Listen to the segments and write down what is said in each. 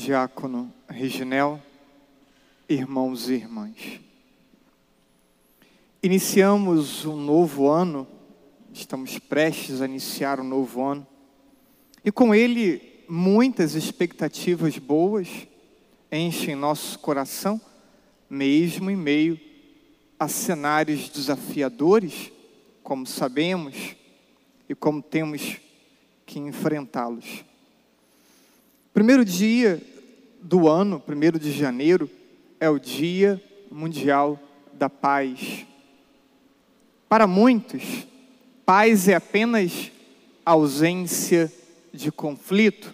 Diácono Reginel, irmãos e irmãs. Iniciamos um novo ano, estamos prestes a iniciar um novo ano, e com ele muitas expectativas boas enchem nosso coração, mesmo em meio a cenários desafiadores, como sabemos e como temos que enfrentá-los. Primeiro dia do ano, primeiro de janeiro, é o Dia Mundial da Paz. Para muitos, paz é apenas ausência de conflito.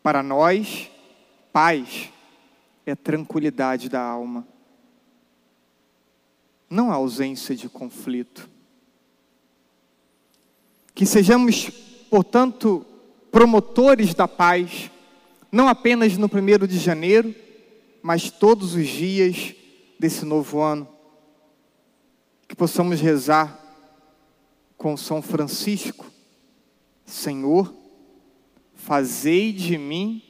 Para nós, paz é tranquilidade da alma, não a ausência de conflito. Que sejamos, portanto, promotores da paz, não apenas no primeiro de janeiro, mas todos os dias desse novo ano. Que possamos rezar com São Francisco, Senhor, fazei de mim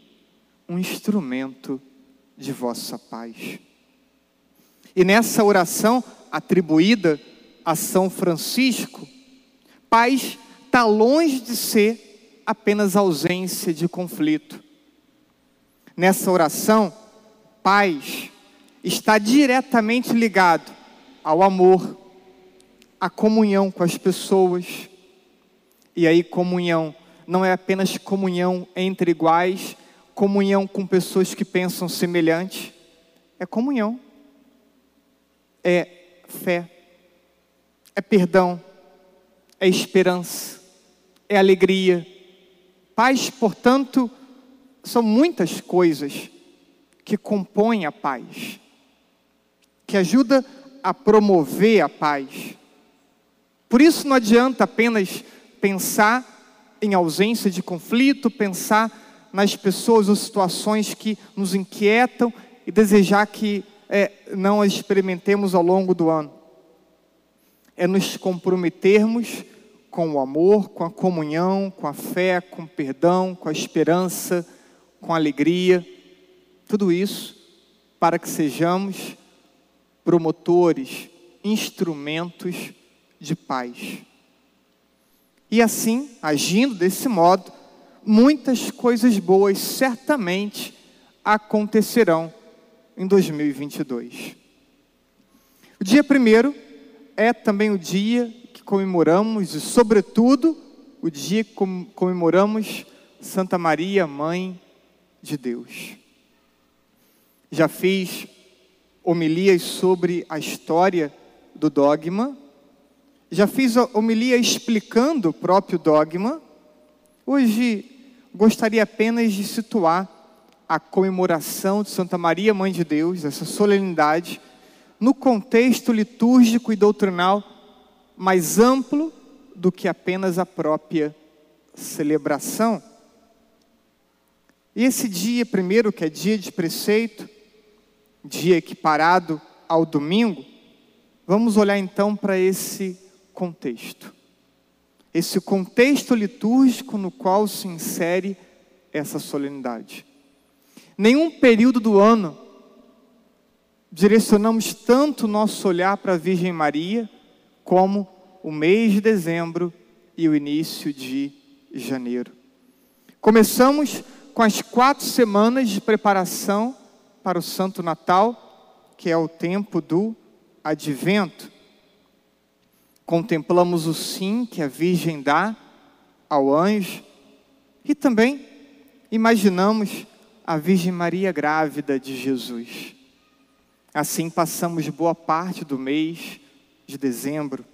um instrumento de vossa paz. E nessa oração atribuída a São Francisco, paz está longe de ser apenas ausência de conflito. Nessa oração, paz está diretamente ligado ao amor, à comunhão com as pessoas. E aí, comunhão não é apenas comunhão entre iguais, comunhão com pessoas que pensam semelhante, é comunhão, é fé, é perdão, é esperança, é alegria, Paz, portanto, são muitas coisas que compõem a paz, que ajuda a promover a paz. Por isso não adianta apenas pensar em ausência de conflito, pensar nas pessoas ou situações que nos inquietam e desejar que é, não as experimentemos ao longo do ano. É nos comprometermos com o amor, com a comunhão, com a fé, com o perdão, com a esperança, com a alegria. Tudo isso para que sejamos promotores, instrumentos de paz. E assim, agindo desse modo, muitas coisas boas certamente acontecerão em 2022. O dia primeiro é também o dia comemoramos, e sobretudo, o dia que comemoramos Santa Maria, Mãe de Deus. Já fiz homilias sobre a história do dogma, já fiz homilia explicando o próprio dogma. Hoje gostaria apenas de situar a comemoração de Santa Maria, Mãe de Deus, essa solenidade, no contexto litúrgico e doutrinal mais amplo do que apenas a própria celebração. E esse dia, primeiro, que é dia de preceito, dia equiparado ao domingo, vamos olhar então para esse contexto. Esse contexto litúrgico no qual se insere essa solenidade. Nenhum período do ano direcionamos tanto o nosso olhar para a Virgem Maria como o mês de dezembro e o início de janeiro. Começamos com as quatro semanas de preparação para o Santo Natal, que é o tempo do advento. Contemplamos o sim que a Virgem dá ao anjo e também imaginamos a Virgem Maria grávida de Jesus. Assim passamos boa parte do mês de dezembro,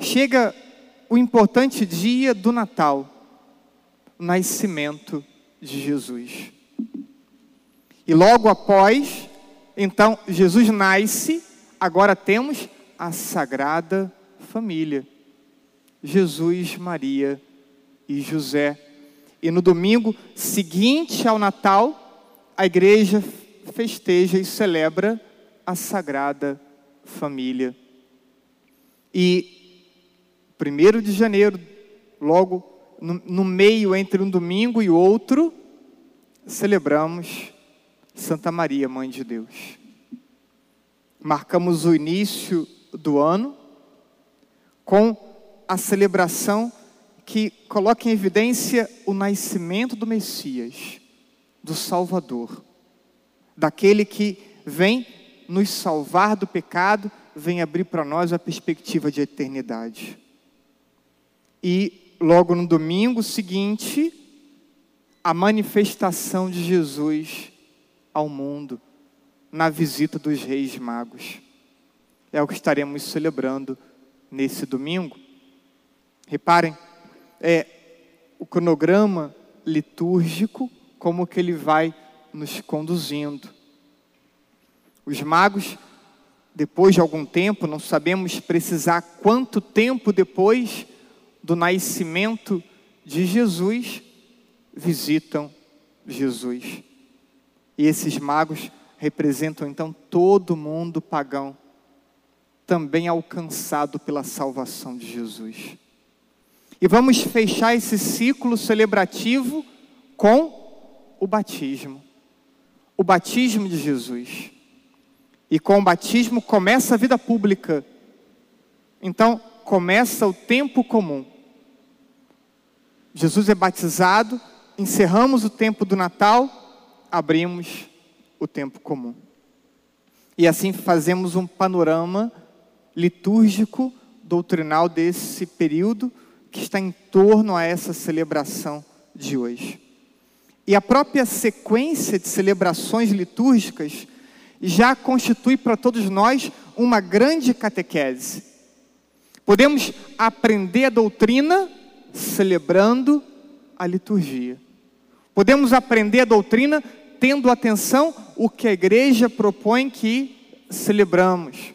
chega o importante dia do Natal, o nascimento de Jesus. E logo após, então, Jesus nasce, agora temos a Sagrada Família. Jesus, Maria e José. E no domingo seguinte ao Natal, a igreja festeja e celebra a Sagrada família. E primeiro de janeiro, logo no, no meio entre um domingo e outro, celebramos Santa Maria, Mãe de Deus. Marcamos o início do ano com a celebração que coloca em evidência o nascimento do Messias, do Salvador, daquele que vem nos salvar do pecado, vem abrir para nós a perspectiva de eternidade. E logo no domingo seguinte, a manifestação de Jesus ao mundo na visita dos reis magos. É o que estaremos celebrando nesse domingo. Reparem, é o cronograma litúrgico, como que ele vai nos conduzindo. Os magos, depois de algum tempo, não sabemos precisar quanto tempo depois do nascimento de Jesus, visitam Jesus. E esses magos representam então todo mundo pagão, também alcançado pela salvação de Jesus. E vamos fechar esse ciclo celebrativo com o batismo. O batismo de Jesus. E com o batismo começa a vida pública. Então, começa o tempo comum. Jesus é batizado, encerramos o tempo do Natal, abrimos o tempo comum. E assim fazemos um panorama litúrgico, doutrinal desse período que está em torno a essa celebração de hoje. E a própria sequência de celebrações litúrgicas já constitui para todos nós uma grande catequese. Podemos aprender a doutrina celebrando a liturgia. Podemos aprender a doutrina tendo atenção o que a igreja propõe que celebramos.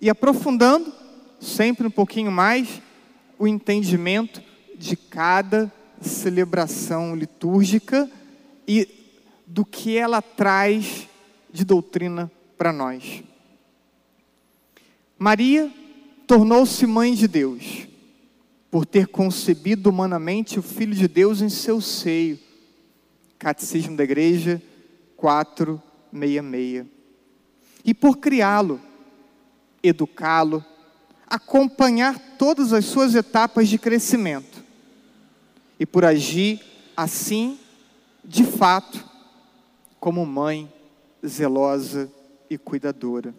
E aprofundando sempre um pouquinho mais o entendimento de cada celebração litúrgica e do que ela traz de doutrina para nós. Maria tornou-se mãe de Deus, por ter concebido humanamente o Filho de Deus em seu seio. Catecismo da Igreja 466. E por criá-lo, educá-lo, acompanhar todas as suas etapas de crescimento. E por agir assim, de fato, como mãe zelosa e cuidadora.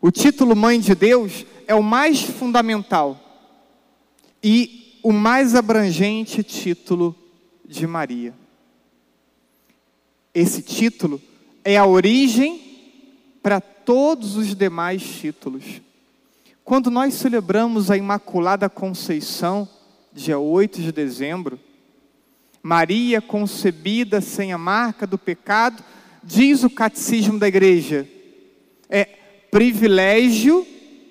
O título Mãe de Deus é o mais fundamental e o mais abrangente título de Maria. Esse título é a origem para todos os demais títulos. Quando nós celebramos a Imaculada Conceição, dia 8 de dezembro, Maria concebida sem a marca do pecado, diz o catecismo da igreja, é privilégio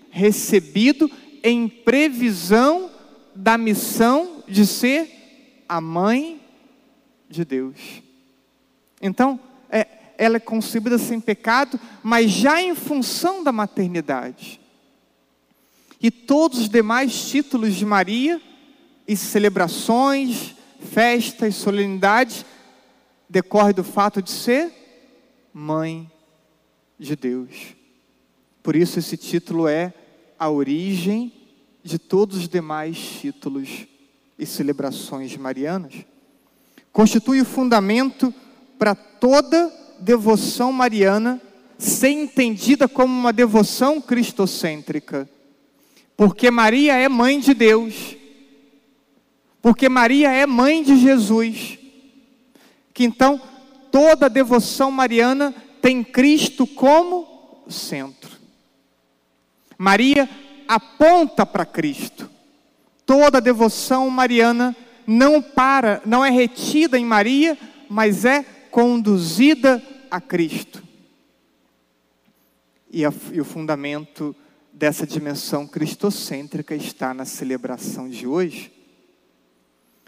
recebido em previsão da missão de ser a mãe de Deus. Então, é, ela é concebida sem pecado, mas já em função da maternidade. E todos os demais títulos de Maria, e celebrações, festas, solenidades, decorre do fato de ser mãe de Deus. Por isso esse título é a origem de todos os demais títulos e celebrações marianas. Constitui o fundamento para toda devoção mariana ser entendida como uma devoção cristocêntrica. Porque Maria é mãe de Deus. Porque Maria é mãe de Jesus. Que então toda devoção mariana tem Cristo como centro. Maria aponta para Cristo. Toda devoção mariana não para, não é retida em Maria, mas é conduzida a Cristo. E, a, e o fundamento dessa dimensão cristocêntrica está na celebração de hoje.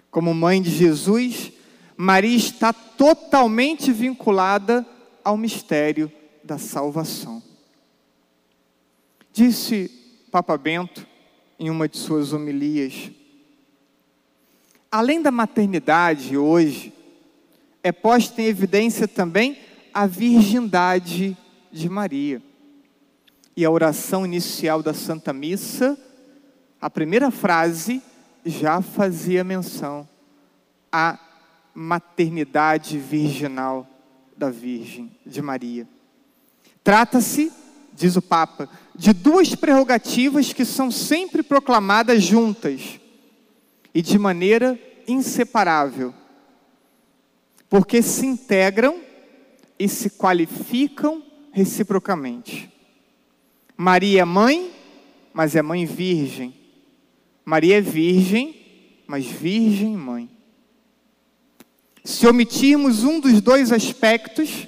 Como mãe de Jesus, Maria está totalmente vinculada ao mistério da salvação. Disse Papa Bento em uma de suas homilias: além da maternidade hoje, é posta em evidência também a virgindade de Maria. E a oração inicial da Santa Missa, a primeira frase já fazia menção à maternidade virginal da Virgem de Maria. Trata-se, diz o Papa, de duas prerrogativas que são sempre proclamadas juntas e de maneira inseparável, porque se integram e se qualificam reciprocamente. Maria é mãe, mas é mãe virgem. Maria é virgem, mas virgem mãe. Se omitirmos um dos dois aspectos,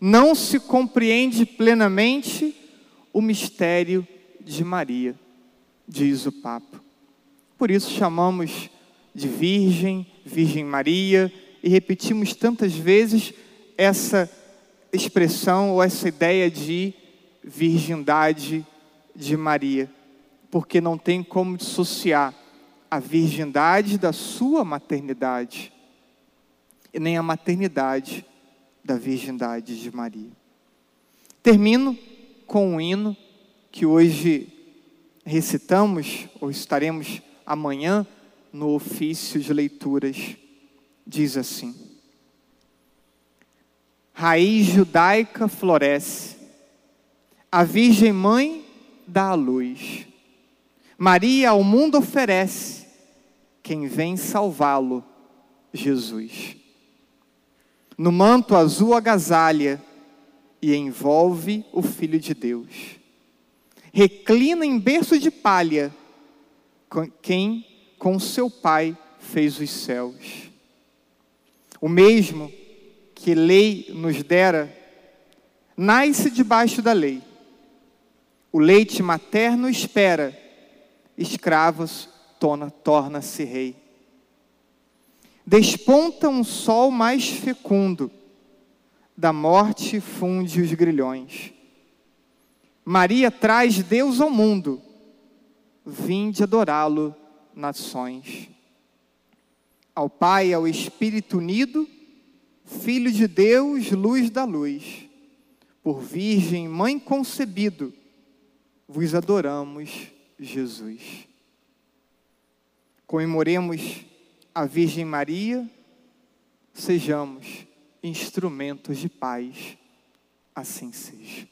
não se compreende plenamente o mistério de Maria, diz o Papa. Por isso chamamos de Virgem, Virgem Maria, e repetimos tantas vezes essa expressão ou essa ideia de virgindade de Maria, porque não tem como dissociar a virgindade da sua maternidade nem a maternidade da virgindade de Maria. Termino com um hino que hoje recitamos, ou estaremos amanhã no ofício de leituras. Diz assim: Raiz judaica floresce, a Virgem Mãe dá a luz. Maria ao mundo oferece, quem vem salvá-lo, Jesus. No manto azul agasalha e envolve o Filho de Deus. Reclina em berço de palha quem com seu Pai fez os céus. O mesmo que lei nos dera, nasce debaixo da lei. O leite materno espera, escravos torna-se rei desponta um sol mais fecundo, da morte funde os grilhões. Maria traz Deus ao mundo, vinde adorá-lo, nações. Ao Pai, ao Espírito unido, Filho de Deus, luz da luz, por Virgem Mãe concebido, vos adoramos, Jesus. Comemoremos a Virgem Maria, sejamos instrumentos de paz. Assim seja.